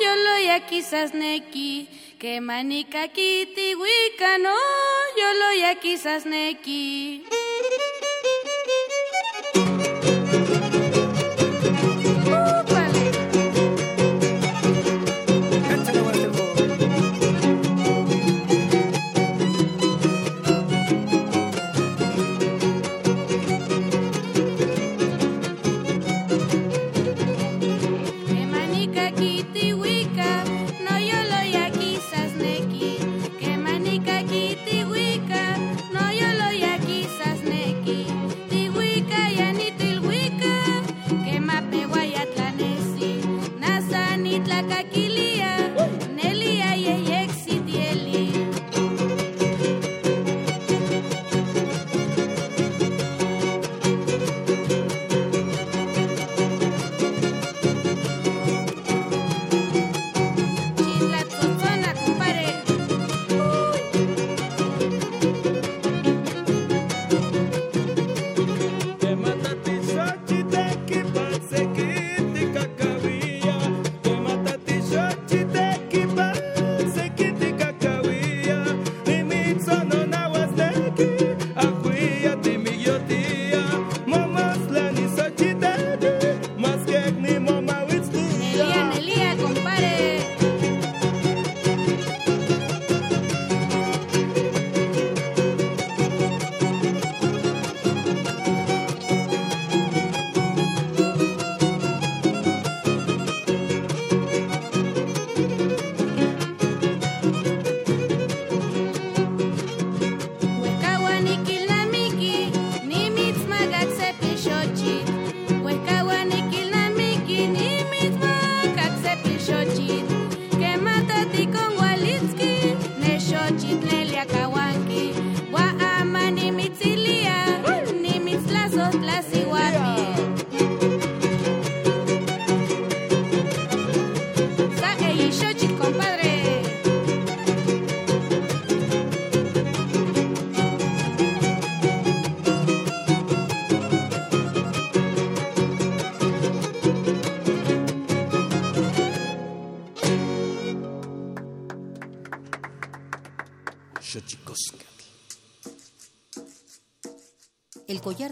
yo lo ya quizás neki. Que manica kiti wikano, yo lo ya quizás neki.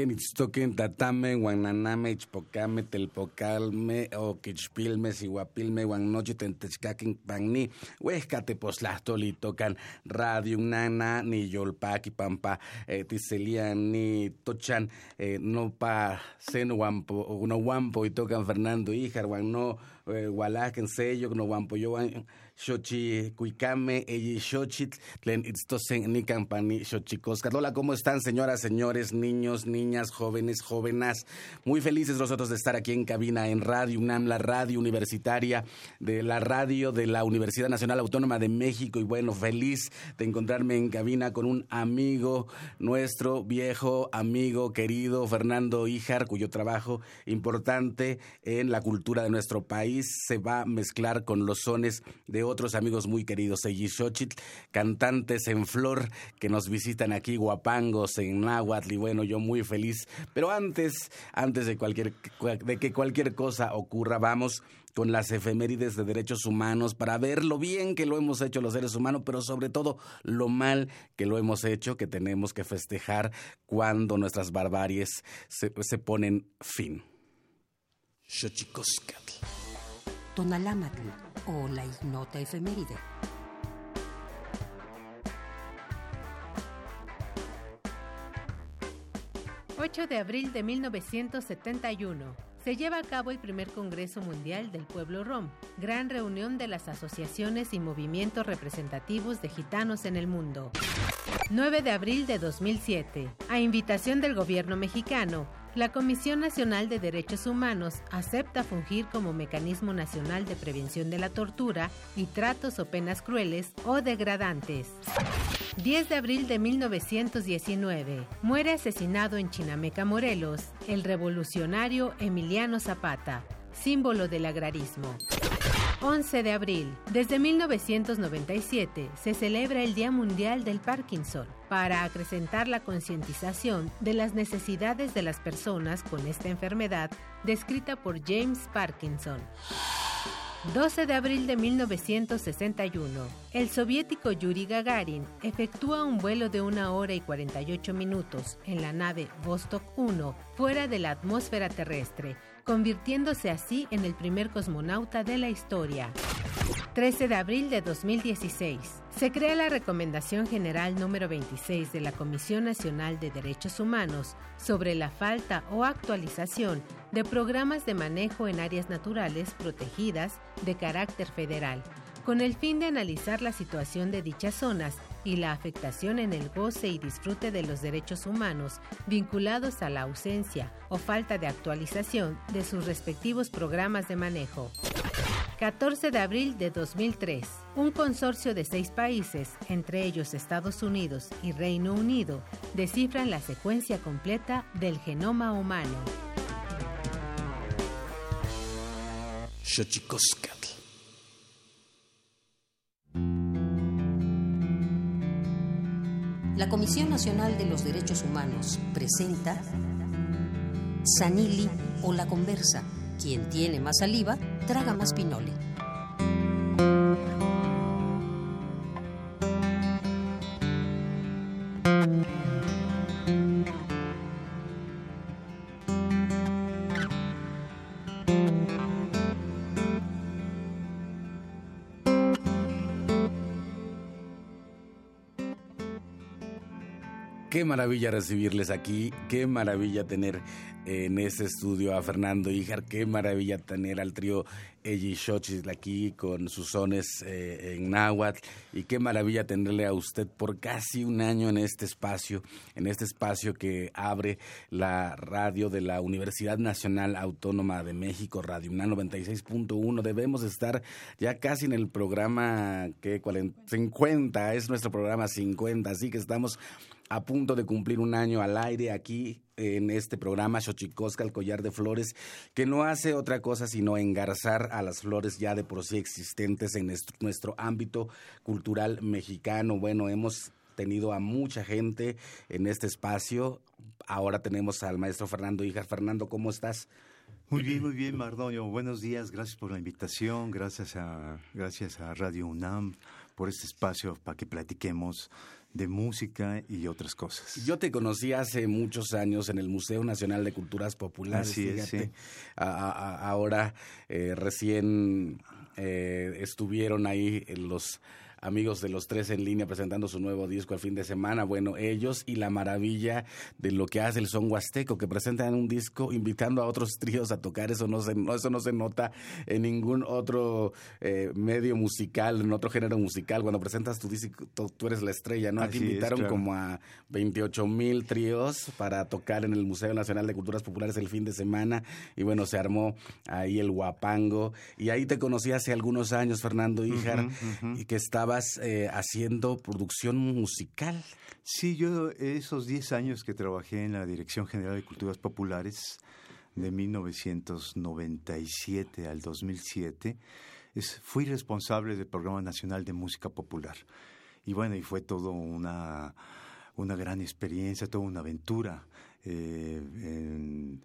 Kenitztoken, tatame, guananame, ichpocame, telpocalme, o quichpilme, siguapilme, guanochi, tentechcaquin, pagni, huescate, tocan radio, nana, ni yolpaki, pampa, eh, tiselian, ni tochan, eh, no pa, sen guampo, no guampo, y tocan Fernando Ijar, guan no, eh, sello, no guampo, yo, xochi cuicame, xochitl, tlen itztosen ni campani xochicoscat. Hola, ¿cómo están, señoras, señores, niños, niñas, jóvenes, jóvenes? Muy felices nosotros de estar aquí en cabina en Radio UNAM, la radio universitaria de la radio de la Universidad Nacional Autónoma de México. Y bueno, feliz de encontrarme en cabina con un amigo nuestro, viejo amigo, querido Fernando Ijar, cuyo trabajo importante en la cultura de nuestro país se va a mezclar con los sones de otros amigos muy queridos, Xochitl, cantantes en flor que nos visitan aquí, guapangos en náhuatl, y bueno, yo muy feliz. Pero antes, antes de, cualquier, de que cualquier cosa ocurra, vamos con las efemérides de derechos humanos para ver lo bien que lo hemos hecho los seres humanos, pero sobre todo lo mal que lo hemos hecho, que tenemos que festejar cuando nuestras barbaries se, se ponen fin. Tonalámatl o la ignota efeméride. ...8 de abril de 1971... se lleva a cabo el primer Congreso Mundial del Pueblo Rom, gran reunión de las asociaciones y movimientos representativos de gitanos en el mundo. 9 de abril de 2007. A invitación del gobierno mexicano, la Comisión Nacional de Derechos Humanos acepta fungir como mecanismo nacional de prevención de la tortura y tratos o penas crueles o degradantes. 10 de abril de 1919. Muere asesinado en Chinameca, Morelos, el revolucionario Emiliano Zapata, símbolo del agrarismo. 11 de abril. Desde 1997 se celebra el Día Mundial del Parkinson para acrecentar la concientización de las necesidades de las personas con esta enfermedad descrita por James Parkinson. 12 de abril de 1961, el soviético Yuri Gagarin efectúa un vuelo de una hora y 48 minutos en la nave Vostok 1 fuera de la atmósfera terrestre, convirtiéndose así en el primer cosmonauta de la historia. 13 de abril de 2016. Se crea la Recomendación General número 26 de la Comisión Nacional de Derechos Humanos sobre la falta o actualización de programas de manejo en áreas naturales protegidas de carácter federal, con el fin de analizar la situación de dichas zonas y la afectación en el goce y disfrute de los derechos humanos vinculados a la ausencia o falta de actualización de sus respectivos programas de manejo. 14 de abril de 2003, un consorcio de seis países, entre ellos Estados Unidos y Reino Unido, descifran la secuencia completa del genoma humano. La Comisión Nacional de los Derechos Humanos presenta Sanili o la conversa. Quien tiene más saliva, traga más pinole. Qué maravilla recibirles aquí, qué maravilla tener en este estudio a Fernando Ijar, qué maravilla tener al trío Eji Xochitl aquí con sus sones eh, en náhuatl y qué maravilla tenerle a usted por casi un año en este espacio, en este espacio que abre la radio de la Universidad Nacional Autónoma de México, Radio UNAM 96.1. Debemos estar ya casi en el programa que 50, es nuestro programa 50, así que estamos a punto de cumplir un año al aire aquí en este programa Xochicosca, el collar de flores, que no hace otra cosa sino engarzar a las flores ya de por sí existentes en nuestro, ámbito cultural mexicano. Bueno, hemos tenido a mucha gente en este espacio. Ahora tenemos al maestro Fernando Hijas. Fernando, ¿cómo estás? Muy bien, muy bien, Mardonio. Buenos días, gracias por la invitación, gracias a, gracias a Radio UNAM por este espacio para que platiquemos de música y otras cosas. Yo te conocí hace muchos años en el Museo Nacional de Culturas Populares. Así es, sí. ahora eh, recién eh, estuvieron ahí los amigos de los tres en línea presentando su nuevo disco el fin de semana. Bueno, ellos y la maravilla de lo que hace el son huasteco, que presentan un disco invitando a otros tríos a tocar. Eso no se, eso no se nota en ningún otro eh, medio musical, en otro género musical. Cuando presentas tu disco, tú eres la estrella, ¿no? Aquí invitaron como a 28 mil tríos para tocar en el Museo Nacional de Culturas Populares el fin de semana. Y bueno, se armó ahí el guapango. Y ahí te conocí hace algunos años, Fernando Híjar, y que estaba eh, haciendo producción musical. Sí, yo esos 10 años que trabajé en la Dirección General de Culturas Populares, de 1997 al 2007, fui responsable del Programa Nacional de Música Popular. Y bueno, y fue todo una, una gran experiencia, toda una aventura. Eh,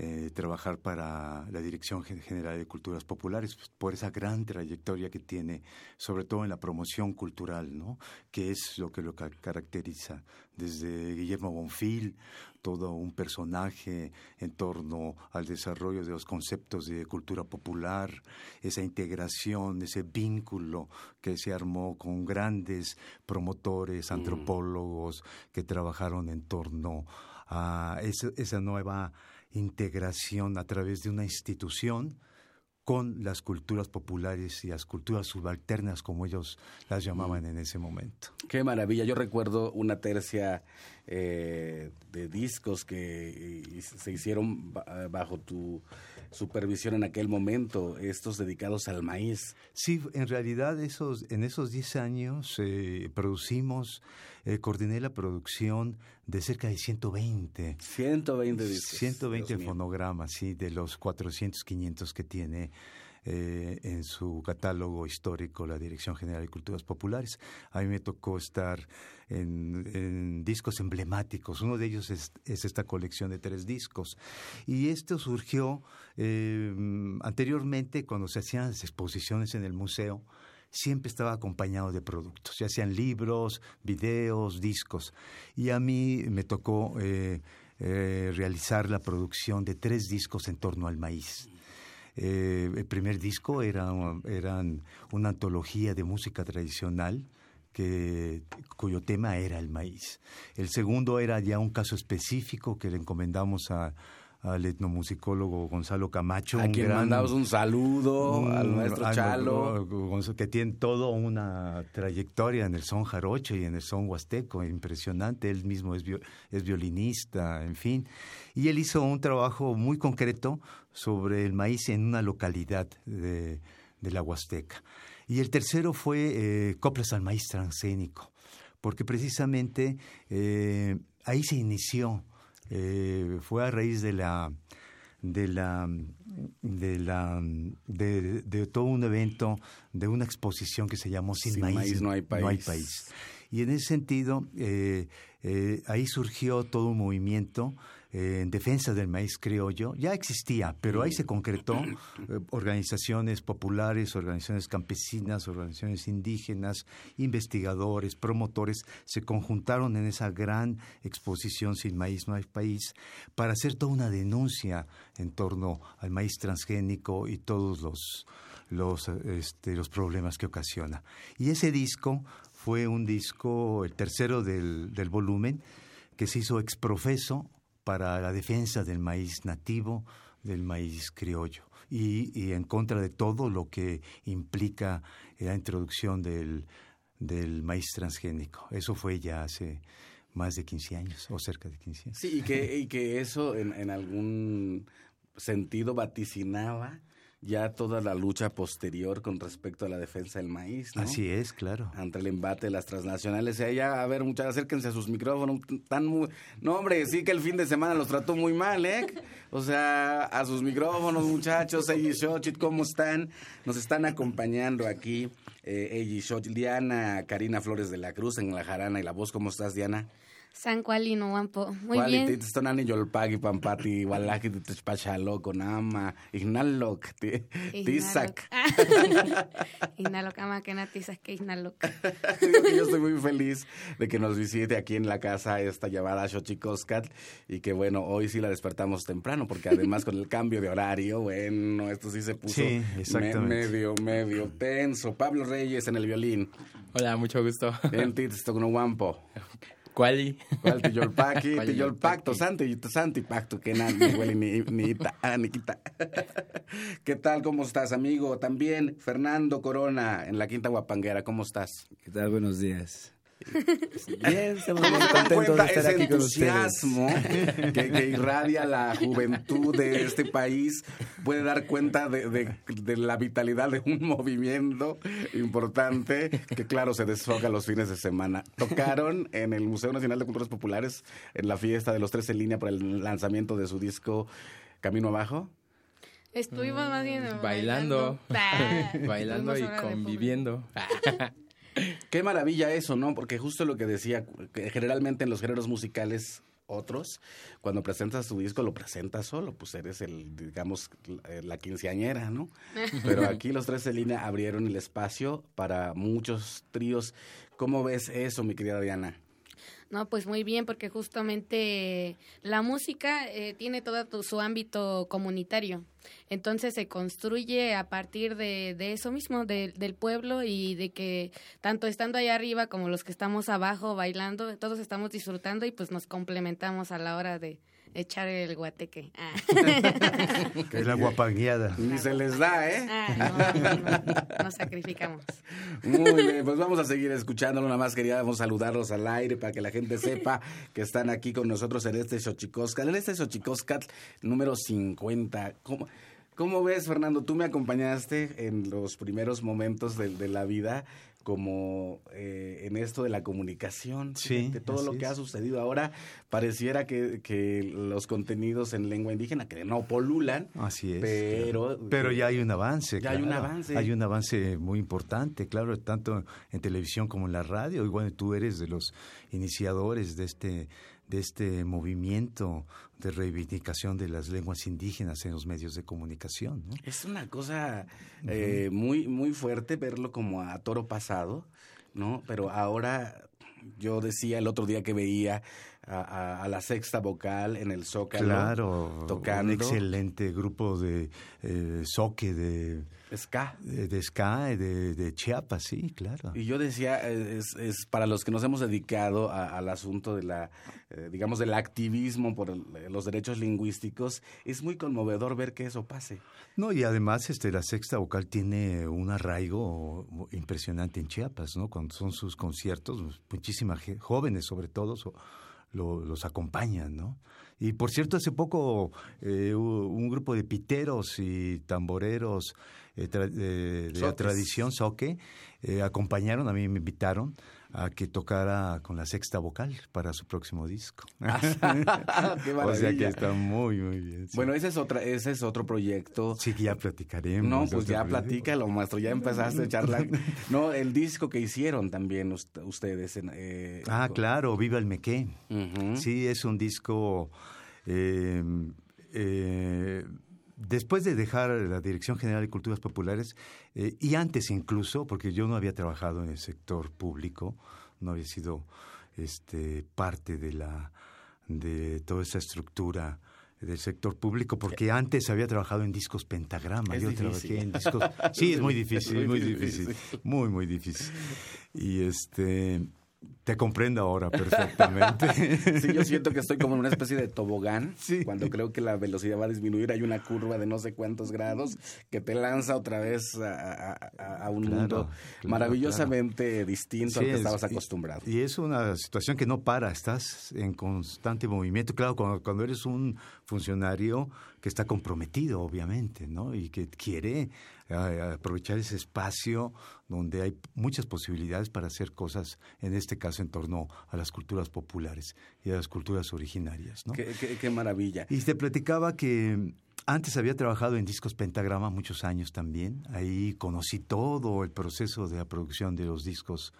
eh, trabajar para la Dirección General de Culturas Populares pues, por esa gran trayectoria que tiene, sobre todo en la promoción cultural, ¿no? que es lo que lo caracteriza. Desde Guillermo Bonfil, todo un personaje en torno al desarrollo de los conceptos de cultura popular, esa integración, ese vínculo que se armó con grandes promotores, mm. antropólogos que trabajaron en torno a esa nueva integración a través de una institución con las culturas populares y las culturas subalternas, como ellos las llamaban en ese momento. Qué maravilla. Yo recuerdo una tercia eh, de discos que se hicieron bajo tu supervisión en aquel momento, estos dedicados al maíz. Sí, en realidad esos, en esos 10 años eh, producimos, eh, coordiné la producción de cerca de 120. 120 discos. 120 fonogramas, sí, de los 400, 500 que tiene eh, en su catálogo histórico la Dirección General de Culturas Populares. A mí me tocó estar en, discos emblemáticos. Uno de ellos es, esta colección de tres discos. Y esto surgió eh, anteriormente cuando se hacían las exposiciones en el museo siempre estaba acompañado de productos, ya sean libros, videos, discos. Y a mí me tocó eh, realizar la producción de tres discos en torno al maíz. Eh, el primer disco era, eran una antología de música tradicional que, cuyo tema era el maíz. El segundo era ya un caso específico que le encomendamos a, al etnomusicólogo Gonzalo Camacho. A quien mandamos un saludo al maestro Chalo. Que tiene toda una trayectoria en el son jarocho y en el son huasteco, impresionante. Él mismo es, es violinista, en fin. Y él hizo un trabajo muy concreto sobre el maíz en una localidad de, la Huasteca. Y el tercero fue eh, Coplas al maíz transcénico, porque precisamente eh, ahí se inició eh, fue a raíz de la de la de la de, todo un evento de una exposición que se llamó sin, maíz, no, hay país. y en ese sentido eh, eh, ahí surgió todo un movimiento eh, en defensa del maíz criollo ya existía, pero ahí se concretó eh, organizaciones populares, organizaciones campesinas, organizaciones indígenas, investigadores, promotores, se conjuntaron en esa gran exposición Sin Maíz No hay País para hacer toda una denuncia en torno al maíz transgénico y todos los, los, este, los problemas que ocasiona. Y ese disco fue un disco, el tercero del, del volumen, que se hizo exprofeso para la defensa del maíz nativo, del maíz criollo y, en contra de todo lo que implica la introducción del, del maíz transgénico. Eso fue ya hace más de 15 años o cerca de 15 años. Sí, y que, y que eso en algún sentido vaticinaba ya toda la lucha posterior con respecto a la defensa del maíz. ¿no? Así es, claro. Ante el embate de las transnacionales. Y ya, a ver, muchachos, acérquense a sus micrófonos. Tan muy... No, hombre, sí que el fin de semana los trató muy mal, ¿eh? O sea, a sus micrófonos, muchachos. Eiji Xochitl, ¿cómo están? Nos están acompañando aquí. Eh, Eiji Diana, Karina Flores de la Cruz en La Jarana. ¿Y la voz cómo estás, Diana? San Cualino, Wampo. Muy bien. Cuali, tonani yolpagi, pampati, walaki, tespachalo, conama, ignalok, tisak. Ignalok, ama que tisak, que ignalok. Yo estoy muy feliz de que nos visite aquí en la casa esta llamada Xochicoscat y que bueno, hoy sí la despertamos temprano porque además con el cambio de horario, bueno, esto sí se puso medio, medio tenso. Pablo Reyes en el violín. Hola, mucho gusto. En con Wampo. ¿Cuál? ¿Cuál tiyolpaki? Tiyolpacto, santi, santi pacto, que nada, ni huele ni, ni, ni quita. ¿Qué tal? ¿Cómo estás, amigo? También Fernando Corona, en la Quinta Guapanguera, ¿cómo estás? ¿Qué tal? Buenos días. Bien, estamos muy contentos de estar ese aquí entusiasmo que, que, irradia la juventud de este país puede dar cuenta de, de, la vitalidad de un movimiento importante que, claro, se desfoca los fines de semana. Tocaron en el Museo Nacional de Culturas Populares en la fiesta de los tres en línea para el lanzamiento de su disco Camino Abajo. Estuvimos más bien bailando, bailando, bailando y conviviendo. Qué maravilla eso, ¿no? Porque justo lo que decía, que generalmente en los géneros musicales otros, cuando presentas tu disco lo presentas solo, pues eres el, digamos, la quinceañera, ¿no? Pero aquí los tres de línea abrieron el espacio para muchos tríos. ¿Cómo ves eso, mi querida Diana? No, pues muy bien, porque justamente la música eh, tiene todo su ámbito comunitario. Entonces se construye a partir de, de eso mismo, del pueblo y de que tanto estando allá arriba como los que estamos abajo bailando, todos estamos disfrutando y pues nos complementamos a la hora de, echar el guateque. Ah. que es la guapangueada. Ni se les da, ¿eh? Ah, no, no, nos sacrificamos. Muy bien, pues vamos a seguir escuchándolo. Nada más queríamos saludarlos al aire para que la gente sepa que están aquí con nosotros en este Xochicoscat. En este Xochicoscat número 50. ¿Cómo, ¿Cómo ves, Fernando? Tú me acompañaste en los primeros momentos de, de la vida como eh, en esto de la comunicación. Sí, de todo lo que ha sucedido ahora, pareciera que, que, los contenidos en lengua indígena, que no polulan. Así es. Pero, pero ya hay un avance. Ya hay un avance. Hay un avance muy importante, claro, tanto en televisión como en la radio. Y bueno, tú eres de los iniciadores de este de este movimiento de reivindicación de las lenguas indígenas en los medios de comunicación. ¿no? Es una cosa eh, muy, muy fuerte verlo como a toro pasado, ¿no? Pero ahora yo decía el otro día que veía a, a, la sexta vocal en el Zócalo. Claro, tocando. un excelente grupo de eh, soque de ska, de, de ska de, de, Chiapas, sí, claro. Y yo decía es, es para los que nos hemos dedicado a, al asunto de la, eh, digamos, del activismo por el, los derechos lingüísticos, es muy conmovedor ver que eso pase. No y además este la sexta vocal tiene un arraigo impresionante en Chiapas, ¿no? Cuando son sus conciertos, muchísimas jóvenes sobre todo. So, lo, los acompañan, ¿no? Y por cierto, hace poco eh, un grupo de piteros y tamboreros eh, tra de, de la tradición soque eh, acompañaron, a mí me invitaron a que tocara con la sexta vocal para su próximo disco. Qué o sea que está muy, muy bien. Sí. Bueno, ese es, otra, ese es otro proyecto. Sí, que ya platicaremos. No, pues ya platícalo, maestro, ya empezaste a echar la... No, el disco que hicieron también ustedes. En, eh, ah, claro, Viva el Mequé. Uh -huh. Sí, es un disco... Eh, eh, después de dejar la Dirección General de Culturas Populares, eh, y antes incluso, porque yo no había trabajado en el sector público, no había sido este, parte de, la, de toda esa estructura del sector público, porque antes había trabajado en discos pentagrama. Es yo difícil. trabajé en discos. Sí, es muy difícil, Es muy difícil. Muy, muy difícil. Y este. Te comprendo ahora perfectamente. Sí, yo siento que estoy como en una especie de tobogán. Sí. Cuando creo que la velocidad va a disminuir, hay una curva de no sé cuántos grados que te lanza otra vez a, a, a un Claro, mundo claro, maravillosamente distinto al que es- estabas acostumbrado. Y, es una situación que no para, estás en constante movimiento. Claro, cuando, cuando eres un funcionario que está comprometido, obviamente, ¿no? Y que quiere aprovechar ese espacio donde hay muchas posibilidades para hacer cosas, en este caso en torno a las culturas populares y a las culturas originarias, ¿no? Qué, qué- qué maravilla. Y te platicaba que antes había trabajado en discos Pentagrama muchos años también. Ahí conocí todo el proceso de la producción de los discos,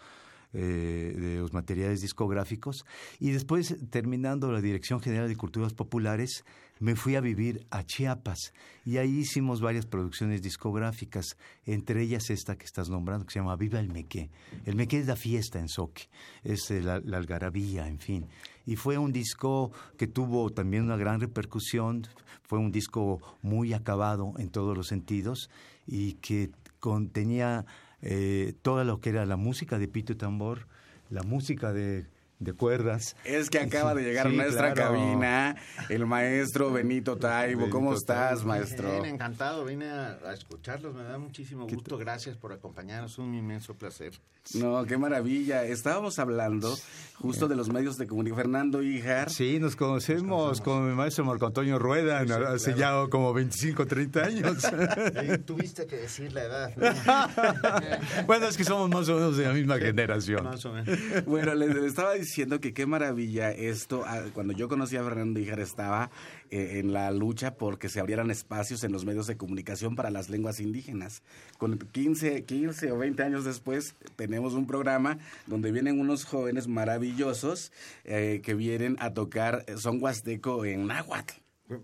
eh, de los materiales discográficos. Y después, terminando la Dirección General de Culturas Populares, me fui a vivir a Chiapas. Y ahí hicimos varias producciones discográficas, entre ellas esta que estás nombrando, que se llama Viva el Mequé. El Mequé es la fiesta en Soque, es eh, la, la algarabía, en fin. Y fue un disco que tuvo también una gran repercusión, fue un disco muy acabado en todos los sentidos y que contenía eh, todo lo que era la música de pito y tambor, la música de, de cuerdas. Es que acaba de llegar Sí, a nuestra claro. cabina el maestro Benito Taibo. ¿Cómo estás, Taibo. maestro? Bien, encantado, vine a, a escucharlos, me da muchísimo gusto, gracias por acompañarnos, un inmenso placer. No, qué maravilla. Estábamos hablando justo de los medios de comunicación. Fernando Ijar. Sí, nos conocemos con el maestro Marco Antonio Rueda Sí, hace claro. ya como 25, 30 años. Tuviste que decir la edad, ¿no? bueno, es que somos más o menos de la misma generación. más o menos. Bueno, le, le estaba diciendo que qué maravilla esto. ah, Cuando yo conocí a Fernando Ijar estaba eh, en la lucha porque se abrieran espacios en los medios de comunicación para las lenguas indígenas. Con 15, 15 o 20 años después tenemos un programa donde vienen unos jóvenes maravillosos eh, que vienen a tocar son huasteco en náhuatl.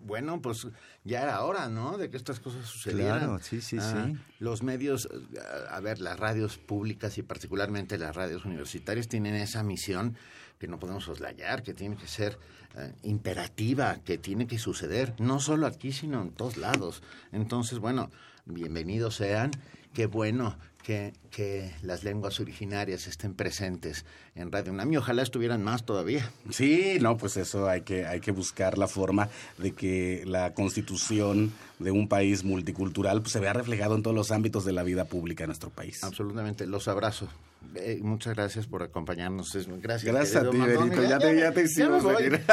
Bueno, pues ya era hora, ¿no? De que estas cosas sucedieran. Claro, sí, sí, Ah, sí. Los medios, eh, a ver, las radios públicas y particularmente las radios universitarias tienen esa misión que no podemos soslayar, que tiene que ser eh, imperativa, que tiene que suceder, no solo aquí, sino en todos lados. Entonces, bueno, bienvenidos sean, qué bueno que, que, las lenguas originarias estén presentes en Radio UNAM y ojalá estuvieran más todavía. Sí, no, pues eso hay que, hay que buscar la forma de que la constitución de un país multicultural pues, se vea reflejado en todos los ámbitos de la vida pública en nuestro país. Absolutamente, los abrazo. Eh, muchas gracias por acompañarnos. Gracias. Gracias a ti, Benito. Ya, te, ya te hicimos venir.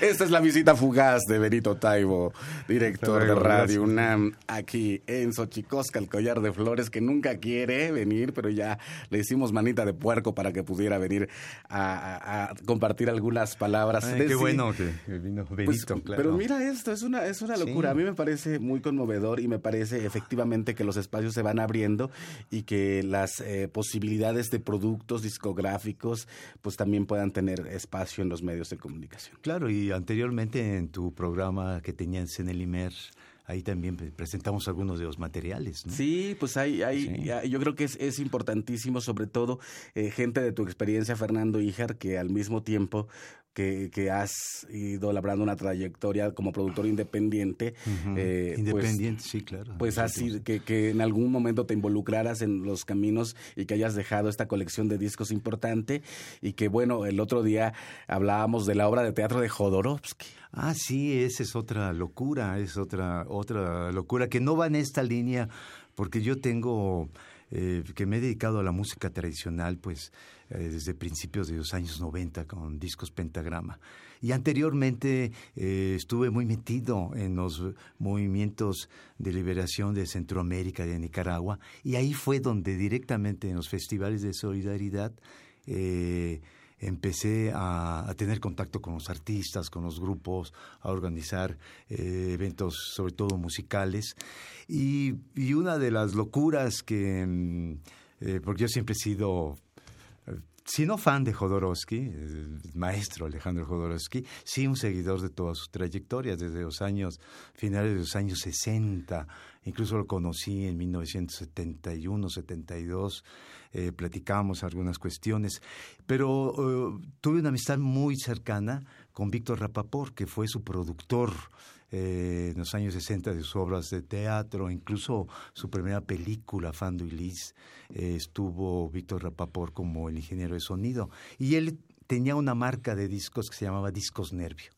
Esta es la visita fugaz de Benito Taibo, director de Radio UNAM, aquí en Xochicosca, el collar de flores, que nunca quiere venir, pero ya le hicimos manita de puerco para que pudiera venir a, a, compartir algunas palabras. Ay, qué bueno que vino Benito, pues, claro. Pero mira esto, es una, es una locura. Sí. A mí me parece muy conmovedor y me parece efectivamente que los espacios se van abriendo y que las eh, posibilidades de productos discográficos pues también puedan tener espacio en los medios de comunicación. Claro, y anteriormente en tu programa que tenías en el IMER, ahí también presentamos algunos de los materiales. ¿no? Sí, pues hay, hay sí. yo creo que es, es importantísimo, sobre todo eh, gente de tu experiencia, Fernando Ijar, que al mismo tiempo que, que, has ido labrando una trayectoria como productor independiente. Uh -huh. eh, independiente, pues, sí, claro. Pues así, que, que en algún momento te involucraras en los caminos y que hayas dejado esta colección de discos importante y que, bueno, el otro día hablábamos de la obra de teatro de Jodorowsky. Ah, sí, esa es otra locura, es otra, otra locura que no va en esta línea, porque yo tengo... Eh, que me he dedicado a la música tradicional, pues eh, desde principios de los años 90 con discos Pentagrama. Y anteriormente eh, estuve muy metido en los movimientos de liberación de Centroamérica, de Nicaragua, y ahí fue donde directamente en los festivales de solidaridad eh, empecé a, tener contacto con los artistas, con los grupos, a organizar eh, eventos, sobre todo musicales. Y, una de las locuras que, eh, porque yo siempre he sido si no fan de Jodorowsky, el maestro Alejandro Jodorowsky, sí un seguidor de todas sus trayectorias, desde los años, finales de los años 60, incluso lo conocí en 1971, 72, eh, platicamos algunas cuestiones, pero uh, tuve una amistad muy cercana con Víctor Rapaport, que fue su productor eh, en los años 60 de sus obras de teatro, incluso su primera película, Fando y Liz, eh, estuvo Víctor Rapaport como el ingeniero de sonido. Y él tenía una marca de discos que se llamaba Discos Nervio.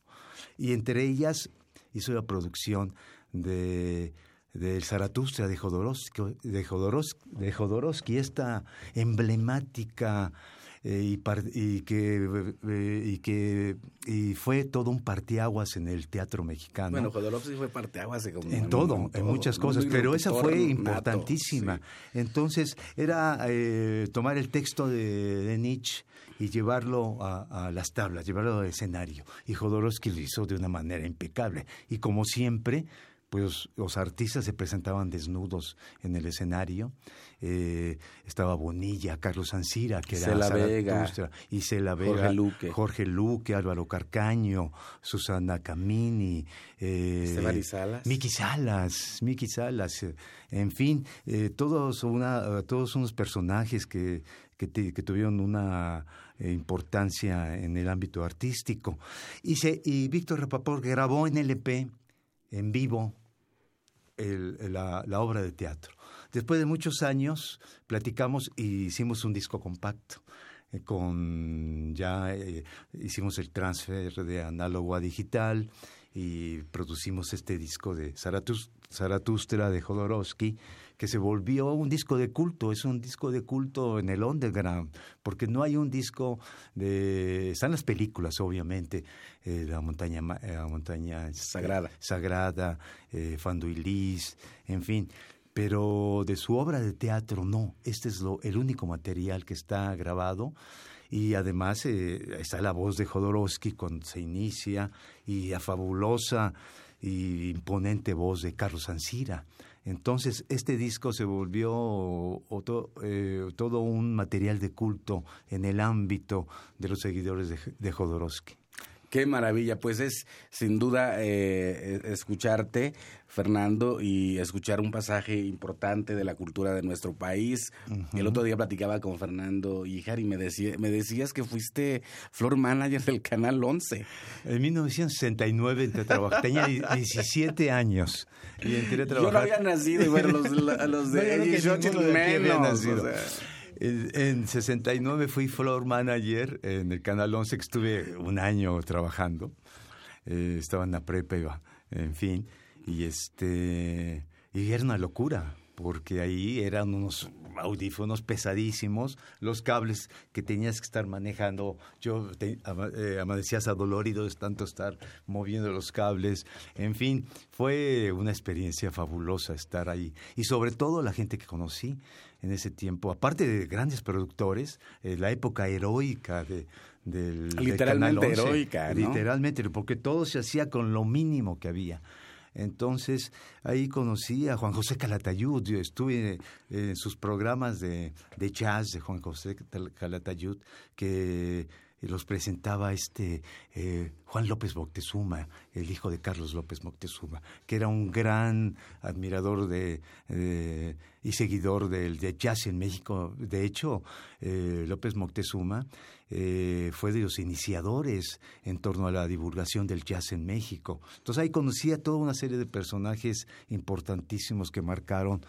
Y entre ellas hizo la producción de del Zaratustra de de Jodorowsky, de Jodorowsky esta emblemática eh, y, par, y, que, eh, y que y fue todo un parteaguas en el teatro mexicano. Bueno, Jodorowsky fue parteaguas en, en, en todo, en, muchas cosas, pero esa fue importantísima. Nato, sí. Entonces, era eh, tomar el texto de, de Nietzsche y llevarlo a, a, las tablas, llevarlo al escenario. Y Jodorowsky lo hizo de una manera impecable. Y como siempre, pues los artistas se presentaban desnudos en el escenario. Eh, estaba Bonilla, Carlos Ancira, que era Cela Vega, y Cela Vega, Jorge Luque. Jorge Luque, Álvaro Carcaño, Susana Camini, eh, Salas. Miki Salas, Miki Salas, en fin, eh, todos, una, todos unos personajes que, que, te, que tuvieron una eh, importancia en el ámbito artístico. Y, se, y Víctor Rapaport grabó en LP en vivo la, obra de teatro. Después de muchos años platicamos y hicimos un disco compacto. Eh, con ya eh, hicimos el transfer de análogo a digital y producimos este disco de Zaratustra de Jodorowsky que se volvió un disco de culto, es un disco de culto en el underground, porque no hay un disco de... Están las películas, obviamente, eh, la montaña, eh, la montaña sagrada, sagrada eh, Liz, en fin, pero de su obra de teatro no, este es lo, el único material que está grabado y además eh, está la voz de Jodorowsky cuando se inicia y la fabulosa y imponente voz de Carlos Ancira. Entonces, este disco se volvió otro, eh, todo un material de culto en el ámbito de los seguidores de, de Jodorowsky. Qué maravilla, pues es sin duda eh, e, escucharte, Fernando, y escuchar un pasaje importante de la cultura de nuestro país. El otro día platicaba con Fernando Ijar y me, decía, me decías que fuiste floor manager del Canal 11. En 1969 tenía 17 años y entré a trabajar. Yo no había nacido y bueno, los, los de 18 menos. En, 69 fui floor manager en el Canal 11, que estuve un año trabajando. Eh, estaba en la prepa, en fin. Y, este, y era una locura, porque ahí eran unos audífonos pesadísimos, los cables que tenías que estar manejando. Yo te, eh, amanecías adolorido de tanto estar moviendo los cables. En fin, fue una experiencia fabulosa estar ahí. Y sobre todo la gente que conocí en ese tiempo, aparte de grandes productores, eh, la época heroica de, del literalmente heroica, literalmente, porque todo se hacía con lo mínimo que había. Entonces ahí conocí a Juan José Calatayud, yo estuve en sus programas de, de jazz de Juan José Calatayud, que los presentaba este eh, Juan López Moctezuma, el hijo de Carlos López Moctezuma, que era un gran admirador de, y seguidor del de jazz en México. De hecho, eh, López Moctezuma eh, fue de los iniciadores en torno a la divulgación del jazz en México. Entonces ahí conocí a toda una serie de personajes importantísimos que marcaron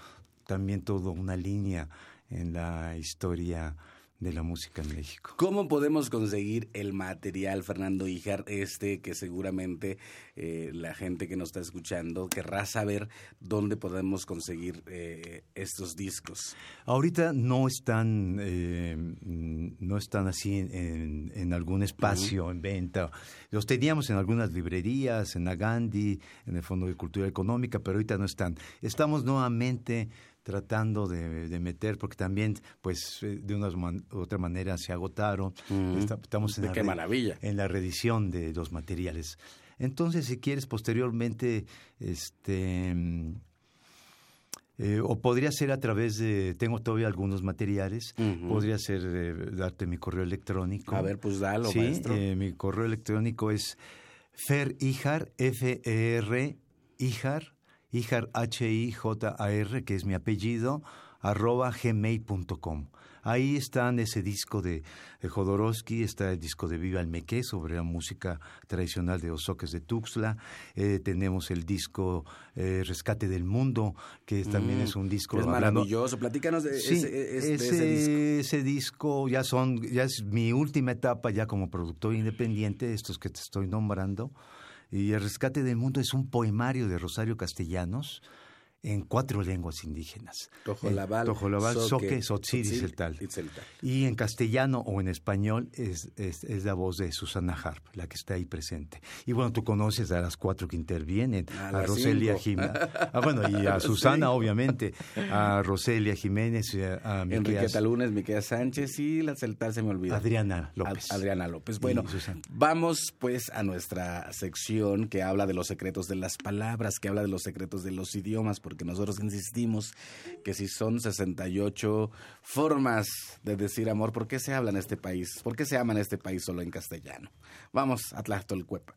también toda una línea en la historia de la música en México. ¿Cómo podemos conseguir el material, Fernando Ijar, este que seguramente eh, la gente que nos está escuchando querrá saber dónde podemos conseguir eh, estos discos? Ahorita no están, eh, no están así en, algún espacio en venta. Los teníamos en algunas librerías, en Agandi, en el Fondo de Cultura Económica, pero ahorita no están. Estamos nuevamente tratando de, meter, porque también, pues, eh, de una u otra manera se agotaron. estamos en, la maravilla. en la reedición de los materiales. Entonces, si quieres, posteriormente, este... Mm, eh, o podría ser a través de, tengo todavía algunos materiales, podría ser eh, darte mi correo electrónico. A ver, pues dalo, sí, mi correo electrónico es ferijar, F-E-R, ijar, Ijar, H-I-J-A-R, que es mi apellido, arroba gmail.com. Ahí están ese disco de, Jodorowsky, está el disco de Viva el sobre la música tradicional de Osoques de Tuxtla. Eh, tenemos el disco eh, Rescate del Mundo, que también es un disco... Es maravilloso. Platícanos de, ese, disco. Ese disco ya, son, ya es mi última etapa ya como productor independiente, estos que te estoy nombrando. Y El Rescate del Mundo es un poemario de Rosario Castellanos en cuatro lenguas indígenas. Tojolabal, Tojolabal Soque, el tal. Y en castellano o en español es, es, la voz de Susana Harp, la que está ahí presente. Y bueno, tú conoces a las cuatro que intervienen, a, Roselia Jiménez, ah, bueno, y a Susana, obviamente, a Roselia Jiménez, a, Enriqueta Lunes, Miquel Sánchez y la celtal se me olvida. Adriana López. Adriana López. Bueno, vamos pues a nuestra sección que habla de los secretos de las palabras, que habla de los secretos de los idiomas porque nosotros insistimos que si son 68 formas de decir amor, ¿por qué se habla en este país? ¿Por qué se ama en este país solo en castellano? Vamos a Tlachtolcuepa.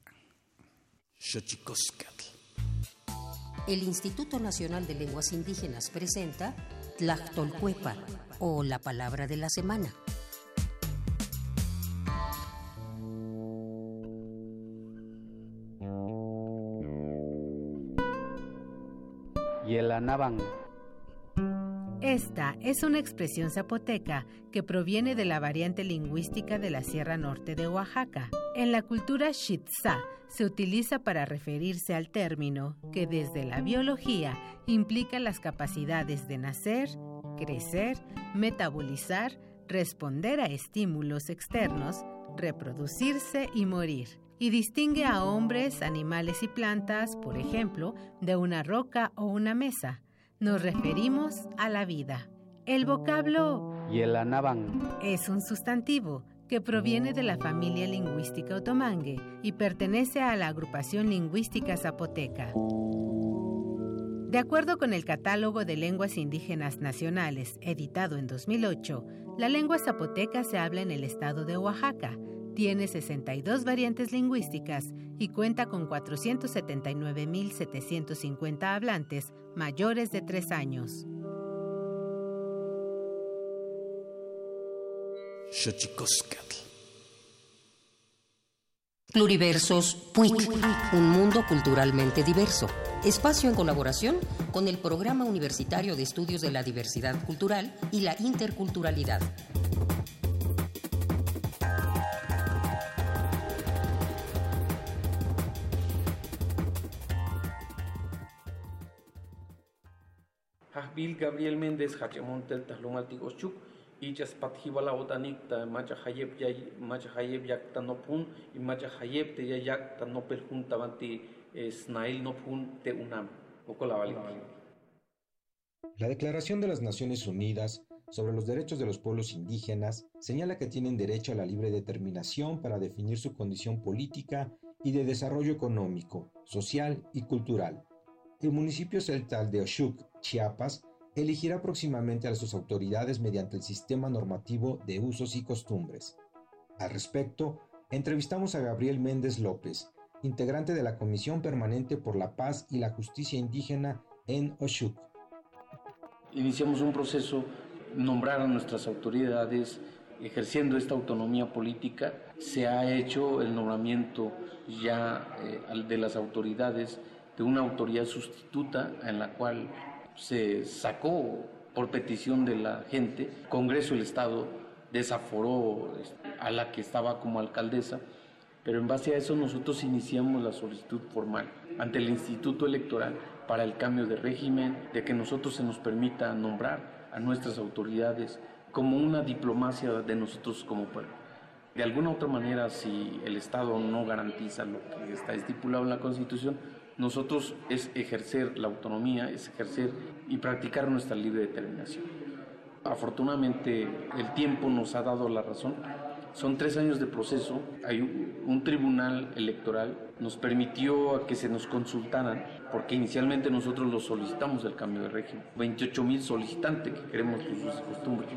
El Instituto Nacional de Lenguas Indígenas presenta Tlachtolcuepa o la palabra de la semana. Esta es una expresión zapoteca que proviene de la variante lingüística de la Sierra Norte de Oaxaca. En la cultura Shitza se utiliza para referirse al término que desde la biología implica las capacidades de nacer, crecer, metabolizar, responder a estímulos externos, reproducirse y morir y distingue a hombres, animales y plantas, por ejemplo, de una roca o una mesa. Nos referimos a la vida. El vocablo es un sustantivo que proviene de la familia lingüística otomangue y pertenece a la agrupación lingüística zapoteca. De acuerdo con el Catálogo de Lenguas Indígenas Nacionales, editado en 2008, la lengua zapoteca se habla en el estado de Oaxaca, Tiene 62 variantes lingüísticas y cuenta con 479.750 hablantes mayores de 3 años. Pluriversos PUIC, un mundo culturalmente diverso. Espacio en colaboración con el Programa Universitario de Estudios de la Diversidad Cultural y la Interculturalidad. Bill Gabriel Méndez Hachamontel Tahlumaltik Oshuk ichas patjibala otanikta macha hayep yay macha hayep yakta nopun y macha hayep te yakta nopel juntavanti snail nopun te unam La Declaración de las Naciones Unidas sobre los Derechos de los Pueblos Indígenas señala que tienen derecho a la libre determinación para definir su condición política y de desarrollo económico, social y cultural. El municipio celtal de Oshuk, Chiapas, elegirá próximamente a sus autoridades mediante el sistema normativo de usos y costumbres. Al respecto, entrevistamos a Gabriel Méndez López, integrante de la Comisión Permanente por la Paz y la Justicia Indígena en Oshuk. Iniciamos un proceso, nombrar a nuestras autoridades, ejerciendo esta autonomía política, se ha hecho el nombramiento ya eh, de las autoridades de una autoridad sustituta en la cual se sacó por petición de la gente, Congreso del Estado desaforó este, a la que estaba como alcaldesa, pero en base a eso nosotros iniciamos la solicitud formal ante el Instituto Electoral para el cambio de régimen, de que nosotros se nos permita nombrar a nuestras autoridades como una diplomacia de nosotros como pueblo. De alguna otra manera, si el Estado no garantiza lo que está estipulado en la Constitución, nosotros es ejercer la autonomía, es ejercer y practicar nuestra libre determinación. Afortunadamente el tiempo nos ha dado la razón. Son tres años de proceso. Hay un, tribunal electoral nos permitió que se nos consultaran, porque inicialmente nosotros lo solicitamos el cambio de régimen. 28 mil solicitantes que queremos sus costumbres.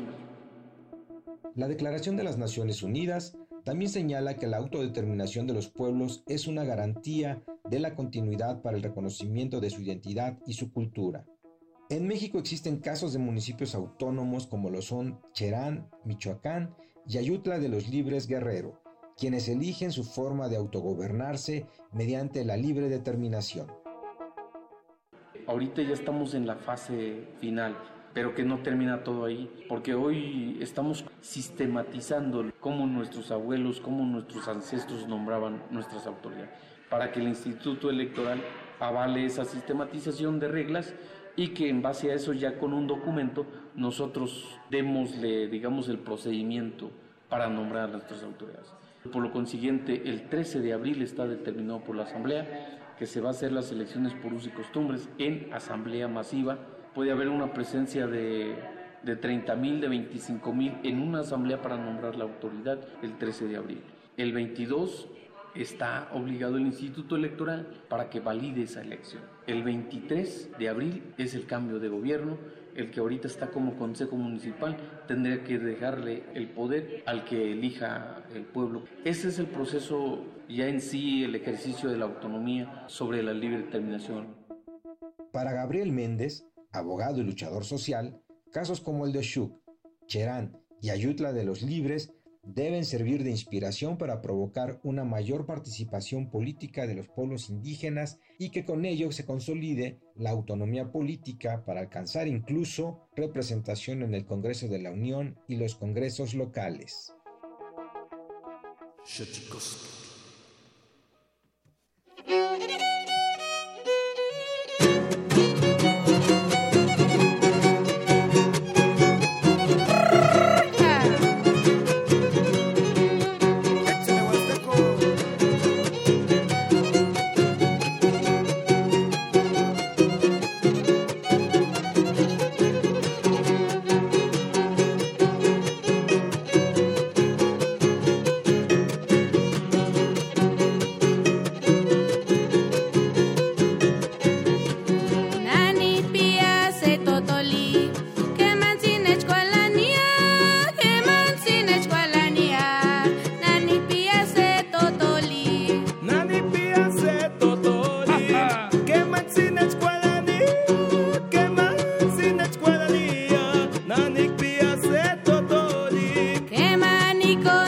La Declaración de las Naciones Unidas también señala que la autodeterminación de los pueblos es una garantía de la continuidad para el reconocimiento de su identidad y su cultura. En México existen casos de municipios autónomos como lo son Cherán, Michoacán y Ayutla de los Libres Guerrero, quienes eligen su forma de autogobernarse mediante la libre determinación. Ahorita ya estamos en la fase final pero que no termina todo ahí, porque hoy estamos sistematizando cómo nuestros abuelos, cómo nuestros ancestros nombraban nuestras autoridades, para que el Instituto Electoral avale esa sistematización de reglas y que en base a eso ya con un documento nosotros démosle, digamos, el procedimiento para nombrar a nuestras autoridades. Por lo consiguiente, el 13 de abril está determinado por la Asamblea que se va a hacer las elecciones por usos y costumbres en asamblea masiva puede haber una presencia de, de 30 mil, de 25 mil en una asamblea para nombrar la autoridad el 13 de abril. El 22 está obligado el Instituto Electoral para que valide esa elección. El 23 de abril es el cambio de gobierno, el que ahorita está como Consejo Municipal tendría que dejarle el poder al que elija el pueblo. Ese es el proceso ya en sí, el ejercicio de la autonomía sobre la libre determinación. Para Gabriel Méndez, abogado y luchador social, casos como el de Shuk, Cherán y Ayutla de los Libres deben servir de inspiración para provocar una mayor participación política de los pueblos indígenas y que con ello se consolide la autonomía política para alcanzar incluso representación en el Congreso de la Unión y los congresos locales. go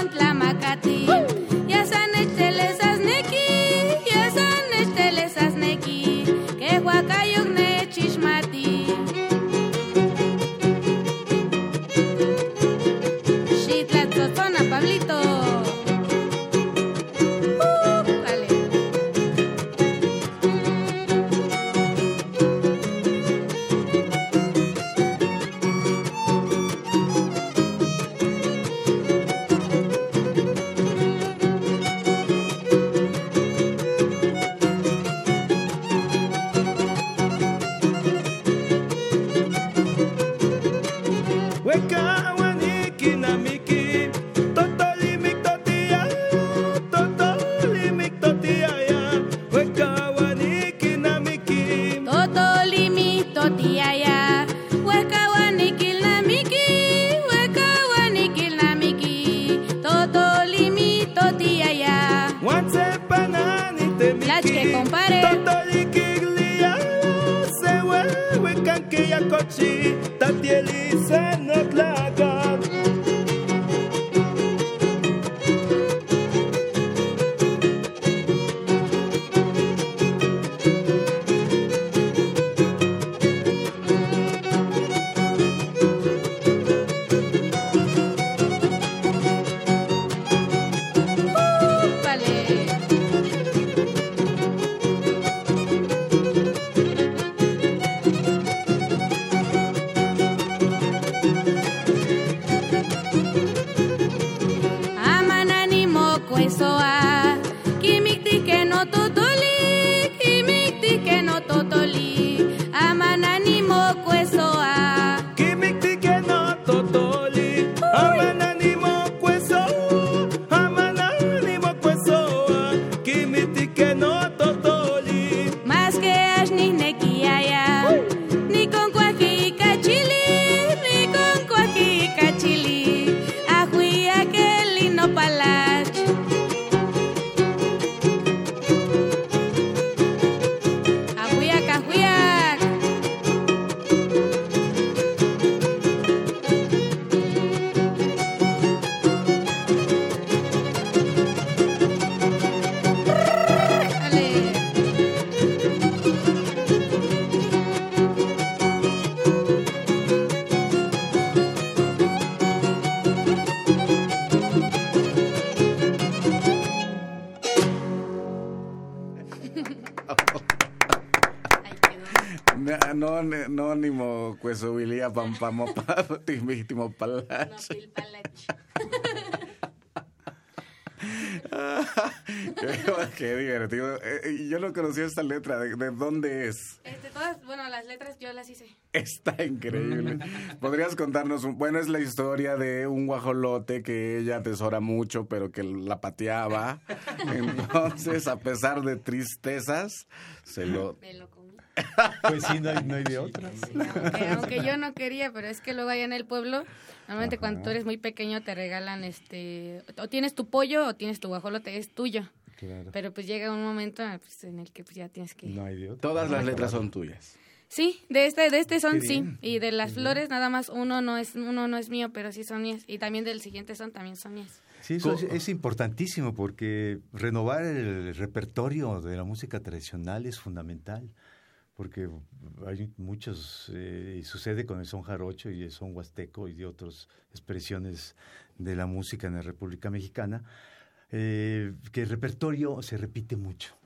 pamopa, timítimo palacho. qué, divertido. Eh, yo no conocía esta letra. ¿De, dónde es? Este, todas, bueno, las letras yo las hice. Está increíble. ¿Podrías contarnos? Un, bueno, es la historia de un guajolote que ella atesora mucho, pero que la pateaba. Entonces, a pesar de tristezas, se lo... Pues sí, no hay, de otra. aunque, yo no quería, pero es que luego allá en el pueblo, normalmente cuando tú eres muy pequeño te regalan, este, o tienes tu pollo o tienes tu guajolote, es tuyo. Pero pues llega un momento pues, en el que pues, ya tienes que... No hay de otra. Todas las letras son tuyas. Sí, de este, de este son sí, y de las flores nada más uno no es uno no es mío, pero sí son mías, y también del siguiente son también son mías. Sí, eso es, importantísimo porque renovar el repertorio de la música tradicional es fundamental porque hay muchos, eh, y sucede con el son jarocho y el son huasteco y de otras expresiones de la música en la República Mexicana, eh, que el repertorio se repite mucho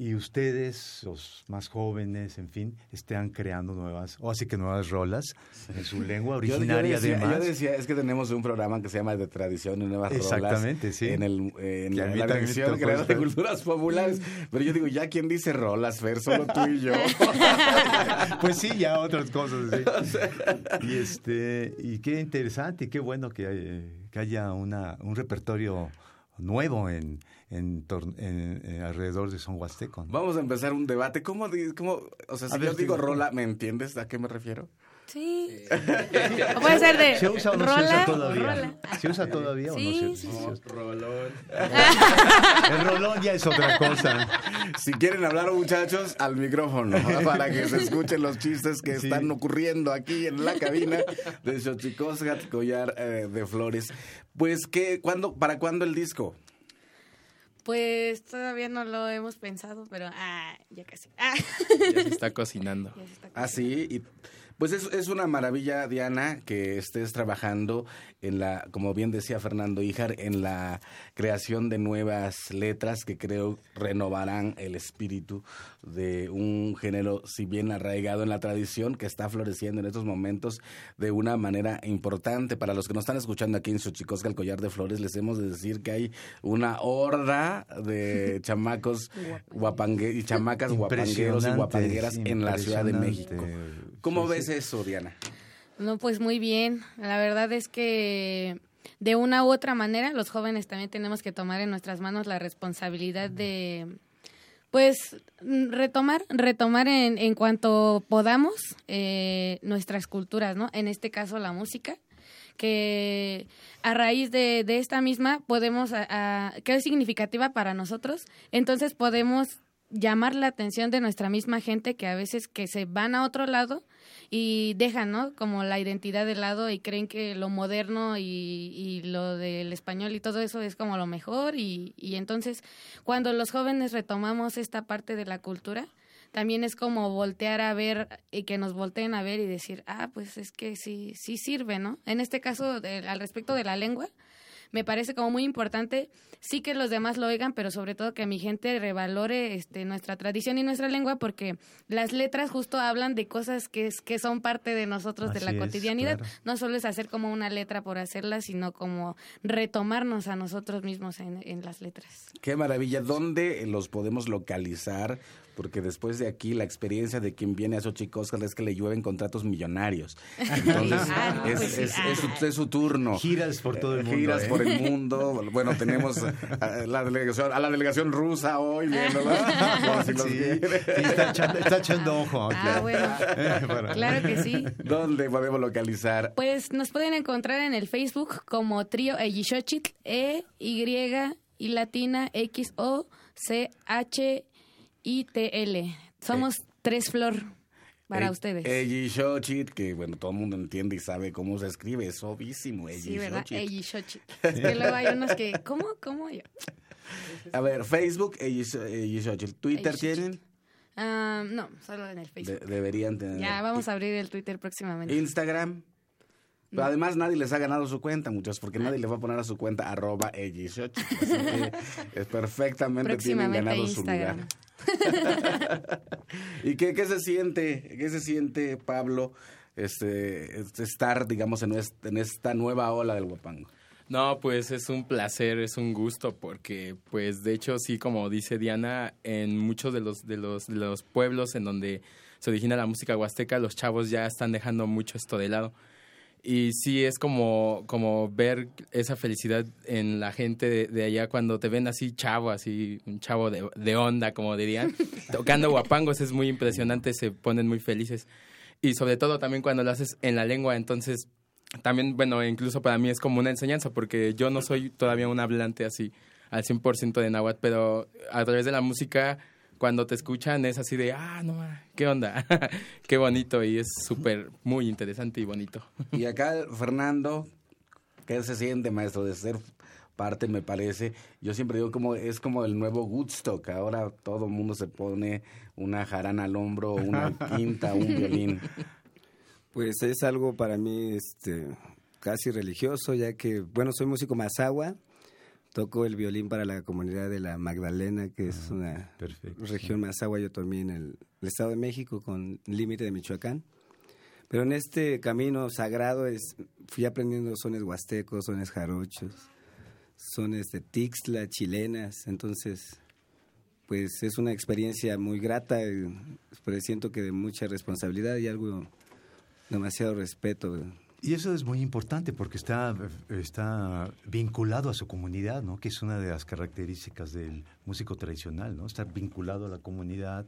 y ustedes, los más jóvenes, en fin, estén creando nuevas, o así que nuevas rolas en su lengua originaria yo, decía, además. Yo decía, es que tenemos un programa que se llama De Tradición y Nuevas Exactamente, Rolas. sí. En, el, en la, la dirección de culturas populares. Pero yo digo, ya quién dice rolas, Fer, solo tú y yo. pues sí, ya otras cosas, sí. y, este, y qué interesante y qué bueno que, que haya una, un repertorio nuevo en en, en, alrededor de Son Huasteco. Vamos a empezar un debate. ¿Cómo, cómo o sea, si yo digo rola, ¿me entiendes a qué me refiero? Sí. o puede ser de ¿Se usa o no se usa todavía? ¿Se usa todavía sí, o no se, usa? rolón. El rolón ya es otra cosa. Si quieren hablar, muchachos, al micrófono, para que se escuchen los chistes que están ocurriendo aquí en la cabina de Xochicoscat Collar eh, de Flores. Pues, ¿qué, cuándo, ¿para cuándo el disco? Pues todavía no lo hemos pensado, pero ah, ya casi. Ah. Ya se está cocinando. Ah, sí. Y, pues es, es una maravilla, Diana, que estés trabajando en la, como bien decía Fernando Híjar, en la creación de nuevas letras que creo renovarán el espíritu de un género, si bien arraigado en la tradición, que está floreciendo en estos momentos de una manera importante. Para los que nos están escuchando aquí en Xochicosca, el collar de flores, les hemos de decir que hay una horda de chamacos guapangue y chamacas guapangueros y guapangueras en la Ciudad de México. ¿Cómo ves eso, Diana? No, pues muy bien. La verdad es que de una u otra manera los jóvenes también tenemos que tomar en nuestras manos la responsabilidad de Pues retomar, retomar en, en cuanto podamos eh, nuestras culturas, ¿no? En este caso la música, que a raíz de, de esta misma podemos, que es significativa para nosotros, entonces podemos llamar la atención de nuestra misma gente que a veces que se van a otro lado y dejan, ¿no? Como la identidad de lado y creen que lo moderno y, y lo del español y todo eso es como lo mejor y, y entonces cuando los jóvenes retomamos esta parte de la cultura, también es como voltear a ver y que nos volteen a ver y decir, ah, pues es que sí, sí sirve, ¿no? En este caso, al respecto de la lengua, me parece como muy importante, sí que los demás lo oigan, pero sobre todo que mi gente revalore este, nuestra tradición y nuestra lengua, porque las letras justo hablan de cosas que, es, que son parte de nosotros, de la cotidianidad. No solo es hacer como una letra por hacerla, sino como retomarnos a nosotros mismos en, en las letras. Qué maravilla. ¿Dónde los podemos localizar? Porque después de aquí la experiencia de quien viene a Xochicóscar es que le llueven contratos millonarios. Entonces, ah, es, pues es, es, su, turno. Giras por todo el mundo. Giras por el ¿eh? mundo. Bueno, tenemos a la delegación, a la delegación rusa hoy viéndola. está, echando, está, echando, ojo. Ah, bueno. Claro que sí. ¿Dónde podemos localizar? Pues nos pueden encontrar en el Facebook como Trío Eyishochitl, E, Y, y latina, X, O, C, H, ITL. Somos eh, tres flor para eh, ustedes. Eyishochit, que bueno, todo el mundo entiende y sabe cómo se escribe, es obvísimo. Sí, ¿verdad? Eyishochit. Es que luego hay unos que, ¿cómo? ¿Cómo? Yo? A ver, Facebook, Eyishochit. ¿Twitter tienen? Uh, no, solo en el Facebook. deberían tener. Ya, vamos a abrir el Twitter próximamente. Instagram. Pero además nadie les ha ganado su cuenta, muchachos, porque nadie les va a poner a su cuenta arroba es perfectamente tienen ganado su lugar. ¿Y qué, qué, se siente, qué se siente, Pablo, este, este estar, digamos, en, en esta nueva ola del Huapango? No, pues es un placer, es un gusto, porque, pues, de hecho, sí, como dice Diana, en muchos de los, de los, de los pueblos en donde se origina la música huasteca, los chavos ya están dejando mucho esto de lado. Y sí es como, como ver esa felicidad en la gente de, allá cuando te ven así chavo, así un chavo de, de onda, como dirían, tocando guapangos, es muy impresionante, se ponen muy felices. Y sobre todo también cuando lo haces en la lengua, entonces también, bueno, incluso para mí es como una enseñanza, porque yo no soy todavía un hablante así al 100% de náhuatl, pero a través de la música cuando te escuchan es así de, ah, no, qué onda, qué bonito y es súper, muy interesante y bonito. Y acá, Fernando, ¿qué se siente, maestro, de ser parte, me parece? Yo siempre digo como es como el nuevo Woodstock, ahora todo el mundo se pone una jarana al hombro, una quinta, un violín. Pues es algo para mí este, casi religioso, ya que, bueno, soy músico mazagua, Toco el violín para la comunidad de la Magdalena, que es una región más agua, yo también en el, Estado de México, con límite de Michoacán. Pero en este camino sagrado es, fui aprendiendo sones huastecos, sones jarochos, sones de tixla, chilenas. Entonces, pues es una experiencia muy grata, pero siento que de mucha responsabilidad y algo demasiado respeto. Y eso es muy importante porque está, está vinculado a su comunidad, ¿no? que es una de las características del músico tradicional, ¿no? estar vinculado a la comunidad,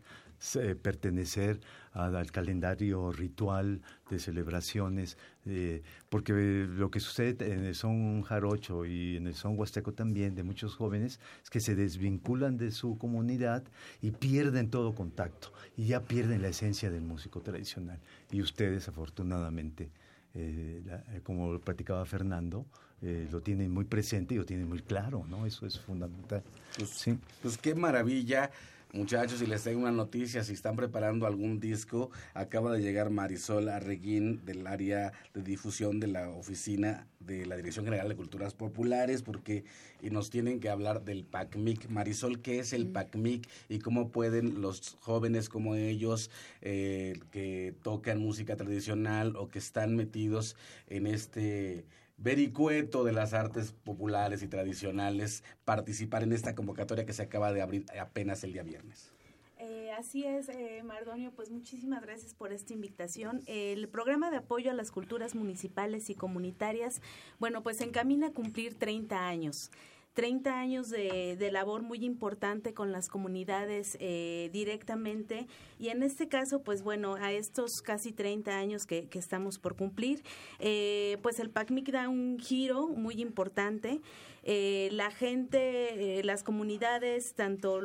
pertenecer al, calendario ritual de celebraciones, eh, porque lo que sucede en el son jarocho y en el son huasteco también de muchos jóvenes es que se desvinculan de su comunidad y pierden todo contacto y ya pierden la esencia del músico tradicional. Y ustedes, afortunadamente, eh, eh, como lo platicaba Fernando, eh, lo tienen muy presente y lo tienen muy claro, ¿no? Eso es fundamental. Pues, sí. pues qué maravilla. Muchachos, si les tengo una noticia, si están preparando algún disco, acaba de llegar Marisol Arreguín del área de difusión de la oficina de la Dirección General de Culturas Populares, porque y nos tienen que hablar del PACMIC. Marisol, ¿qué es el PACMIC y cómo pueden los jóvenes como ellos eh, que tocan música tradicional o que están metidos en este vericueto de las artes populares y tradicionales participar en esta convocatoria que se acaba de abrir apenas el día viernes. Eh, así es, eh, Mardonio, pues muchísimas gracias por esta invitación. El programa de apoyo a las culturas municipales y comunitarias, bueno, pues encamina a cumplir 30 años. 30 años de, labor muy importante con las comunidades eh, directamente y en este caso, pues bueno, a estos casi 30 años que, estamos por cumplir, eh, pues el PACMIC da un giro muy importante. Eh, la gente, las comunidades, tanto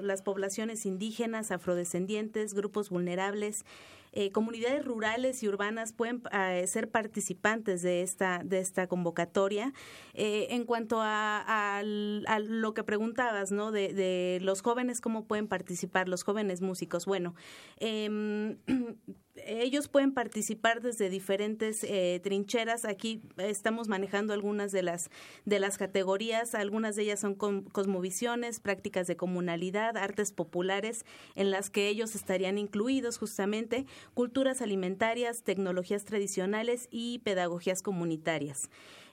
las poblaciones indígenas, afrodescendientes, grupos vulnerables, eh, comunidades rurales y urbanas pueden eh, ser participantes de esta, de esta convocatoria. Eh, en cuanto a, lo que preguntabas, ¿no? De, de, los jóvenes, ¿cómo pueden participar los jóvenes músicos? Bueno, eh, ellos pueden participar desde diferentes eh, trincheras. Aquí estamos manejando algunas de las de las categorías. Algunas de ellas son cosmovisiones, prácticas de comunalidad, artes populares, en las que ellos estarían incluidos justamente, culturas alimentarias, tecnologías tradicionales y pedagogías comunitarias.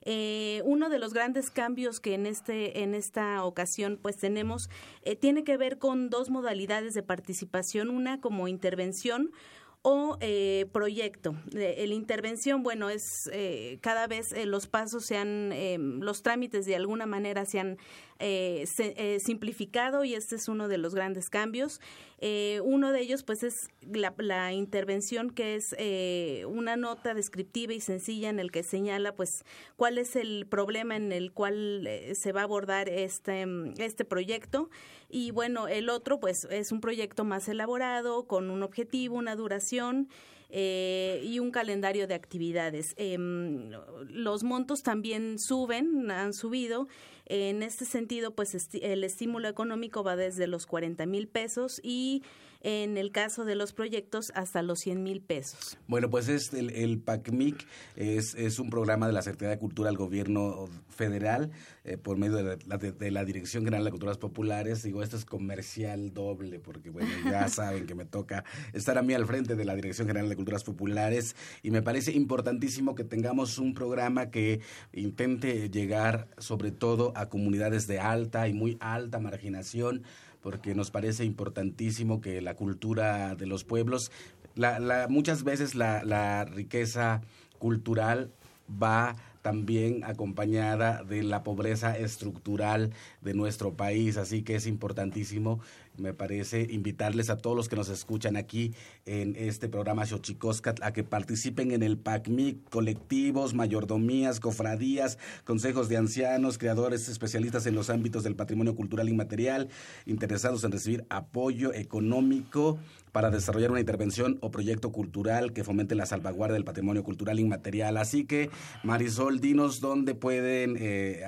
Eh, uno de los grandes cambios que en este en esta ocasión pues tenemos eh, tiene que ver con dos modalidades de participación, una como intervención o eh, proyecto. Eh, la intervención, bueno, es eh, cada vez eh, los pasos se han, los trámites de alguna manera se han simplificado y este es uno de los grandes cambios. uno de ellos, pues, es la, intervención que es una nota descriptiva y sencilla en el que señala, pues, cuál es el problema en el cual se va a abordar este, este proyecto y bueno, el otro pues es un proyecto más elaborado, con un objetivo, una duración eh, y un calendario de actividades. Em, los montos también suben, han subido. En este sentido, pues el estímulo económico va desde los 40 mil pesos y en el caso de los proyectos hasta los 100 mil pesos. Bueno, pues es el, el PACMIC es, es, un programa de la Secretaría de Cultura del Gobierno Federal eh, por medio de la, de, la, Dirección General de Culturas Populares. Digo, esto es comercial doble porque, bueno, ya saben que me toca estar a mí al frente de la Dirección General de Culturas Populares y me parece importantísimo que tengamos un programa que intente llegar sobre todo a comunidades de alta y muy alta marginación porque nos parece importantísimo que la cultura de los pueblos, la, muchas veces la, la riqueza cultural va también acompañada de la pobreza estructural de nuestro país, así que es importantísimo me parece invitarles a todos los que nos escuchan aquí en este programa Xochicoscat a que participen en el PACMIC, colectivos, mayordomías, cofradías, consejos de ancianos, creadores especialistas en los ámbitos del patrimonio cultural inmaterial, interesados en recibir apoyo económico para desarrollar una intervención o proyecto cultural que fomente la salvaguardia del patrimonio cultural inmaterial. Así que, Marisol, dinos dónde pueden eh,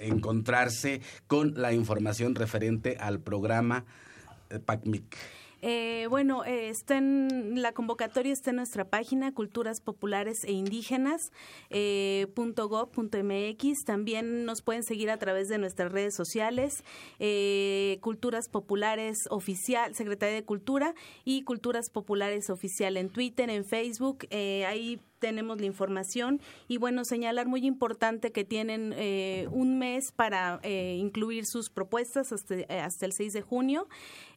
encontrarse con la información referente al programa PACMIC. Eh, bueno, eh, está en, la convocatoria está en nuestra página culturas populares e indígenas eh, También nos pueden seguir a través de nuestras redes sociales, eh, Culturas Populares Oficial, Secretaría de Cultura y Culturas Populares Oficial en Twitter, en Facebook. ahí tenemos la información. Y bueno, señalar muy importante que tienen eh, un mes para eh, incluir sus propuestas hasta, hasta, el 6 de junio.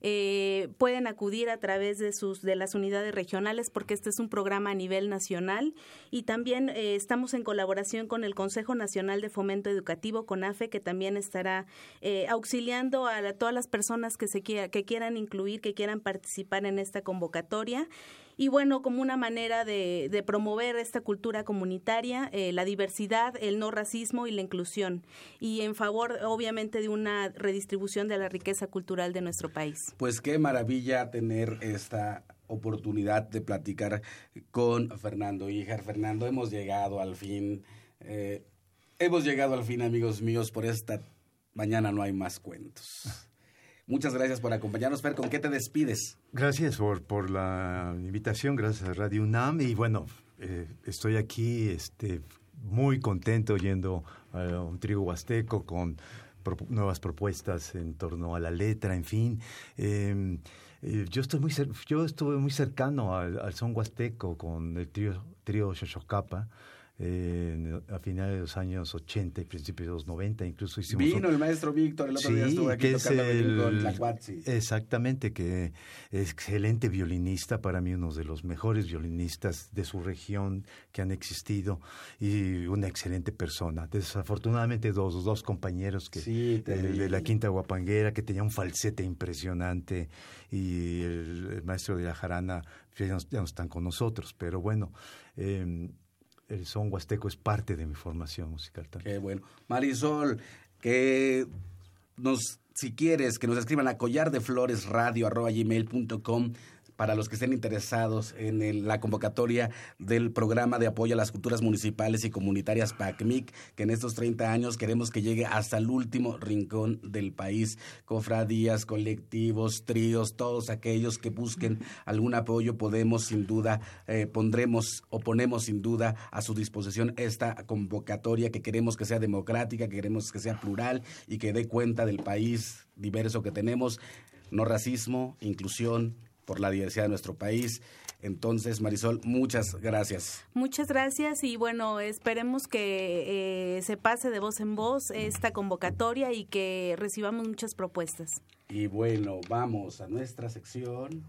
Eh, pueden acudir a través de sus de las unidades regionales porque este es un programa a nivel nacional. Y también estamos en colaboración con el Consejo Nacional de Fomento Educativo CONAFE que también estará auxiliando a, a, todas las personas que se quiera, que quieran incluir, que quieran participar en esta convocatoria y bueno, como una manera de, promover esta cultura comunitaria, eh, la diversidad, el no racismo y la inclusión, y en favor, obviamente, de una redistribución de la riqueza cultural de nuestro país. Pues qué maravilla tener esta oportunidad de platicar con Fernando Híjar. Fernando, hemos llegado al fin, eh, hemos llegado al fin, amigos míos, por esta mañana no hay más cuentos. Muchas gracias por acompañarnos, Fer. ¿Con qué te despides? Gracias por, por la invitación, gracias a Radio UNAM. Y bueno, eh, estoy aquí este, muy contento yendo a un trigo huasteco con nuevas propuestas en torno a la letra, en fin. Em, eh, yo, estoy muy yo estuve muy cercano al, son huasteco con el trío, trío Xochocapa. Eh, a finales de los años 80 y principios de los 90, incluso hicimos... Vino el maestro Víctor, el otro día estuvo aquí tocando el, con la Exactamente, que es excelente violinista, para mí uno de los mejores violinistas de su región que han existido y una excelente persona. Desafortunadamente dos, dos compañeros que de la Quinta Guapanguera que tenía un falsete impresionante y el, maestro de la jarana ya no, están con nosotros, pero bueno, eh, el son huasteco es parte de mi formación musical también. Qué bueno. Marisol, que nos, si quieres, que nos escriban a collar para los que estén interesados en la convocatoria del programa de apoyo a las culturas municipales y comunitarias PACMIC, que en estos 30 años queremos que llegue hasta el último rincón del país. Cofradías, colectivos, tríos, todos aquellos que busquen algún apoyo, podemos sin duda, eh, pondremos o ponemos sin duda a su disposición esta convocatoria que queremos que sea democrática, que queremos que sea plural y que dé cuenta del país diverso que tenemos. No racismo, inclusión, por la diversidad de nuestro país. Entonces, Marisol, muchas gracias. Muchas gracias y bueno, esperemos que eh, se pase de voz en voz esta convocatoria y que recibamos muchas propuestas. Y bueno, vamos a nuestra sección,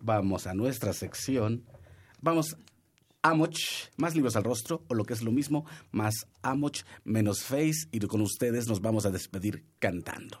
vamos a nuestra sección, vamos Amoch, más libros al rostro, o lo que es lo mismo, más Amoch menos Face, y con ustedes nos vamos a despedir cantando.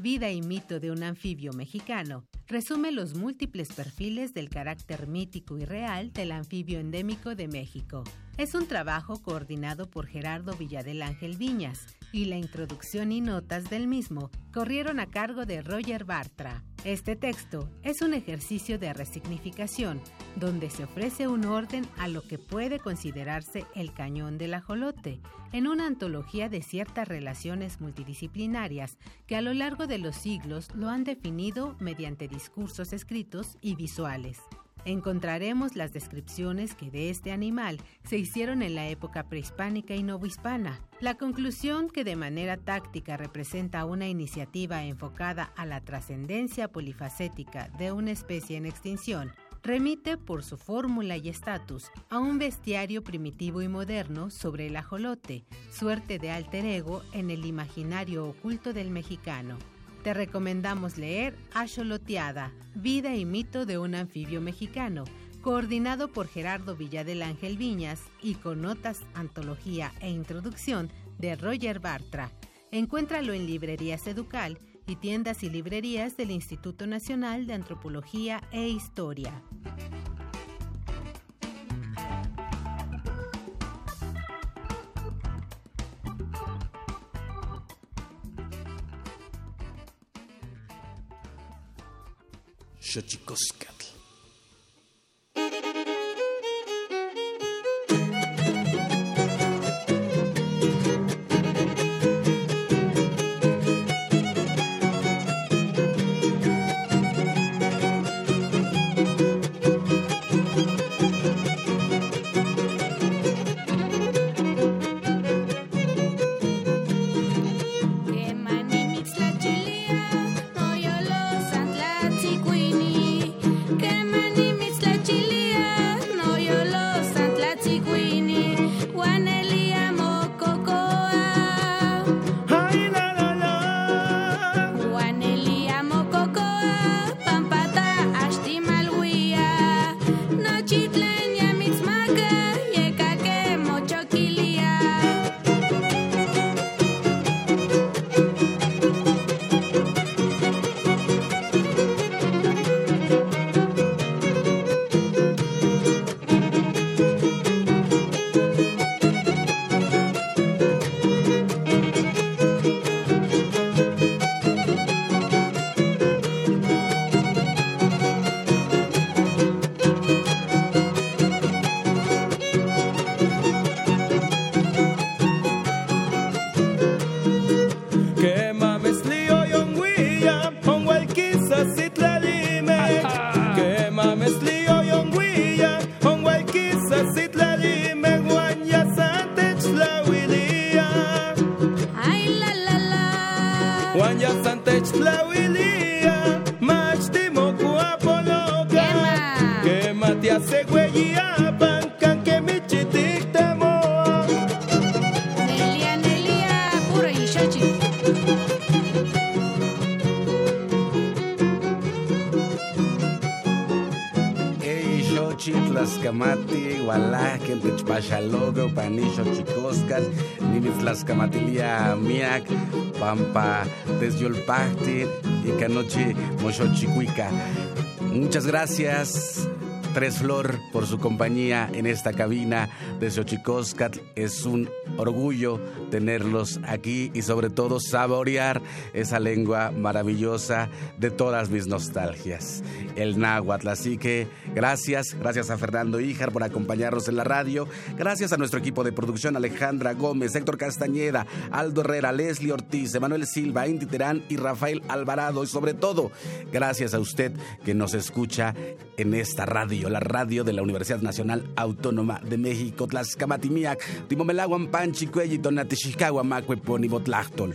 Vida y mito de un anfibio mexicano, resume los múltiples perfiles del carácter mítico y real del anfibio endémico de México. Es un trabajo coordinado por Gerardo Villadel Ángel Viñas, y la introducción y notas del mismo corrieron a cargo de Roger Bartra. Este texto es un ejercicio de resignificación, donde se ofrece un orden a lo que puede considerarse el cañón del ajolote, en una antología de ciertas relaciones multidisciplinarias que a lo largo de los siglos lo han definido mediante discursos escritos y visuales encontraremos las descripciones que de este animal se hicieron en la época prehispánica y novohispana. La conclusión que de manera táctica representa una iniciativa enfocada a la trascendencia polifacética de una especie en extinción remite por su fórmula y estatus a un bestiario primitivo y moderno sobre el ajolote, suerte de alter ego en el imaginario oculto del mexicano te recomendamos leer Acholoteada, Vida y mito de un anfibio mexicano, coordinado por Gerardo Villadel Ángel Viñas y con notas, antología e introducción de Roger Bartra. Encuéntralo en Librerías Educal y tiendas y librerías del Instituto Nacional de Antropología e Historia. Xochicosca. Pampa, Tesyolpacti, y Canochi, Moxochicuica. Muchas gracias. Tres Flor por su compañía en esta cabina de Xochicóscatl. Es un orgullo tenerlos aquí y sobre todo saborear esa lengua maravillosa de todas mis nostalgias, el náhuatl. Así que gracias, gracias a Fernando Híjar por acompañarnos en la radio, gracias a nuestro equipo de producción Alejandra Gómez, Héctor Castañeda, Aldo Herrera, Leslie Ortiz, Emanuel Silva, Inti Terán y Rafael Alvarado y sobre todo gracias a usted que nos escucha en esta radio, la radio de la Universidad Nacional Autónoma de México, Tlaxcamatimiac, Timomelaguan Panchi, Cuelli, Tonatixicagua, Macue, Poni, Botlactol.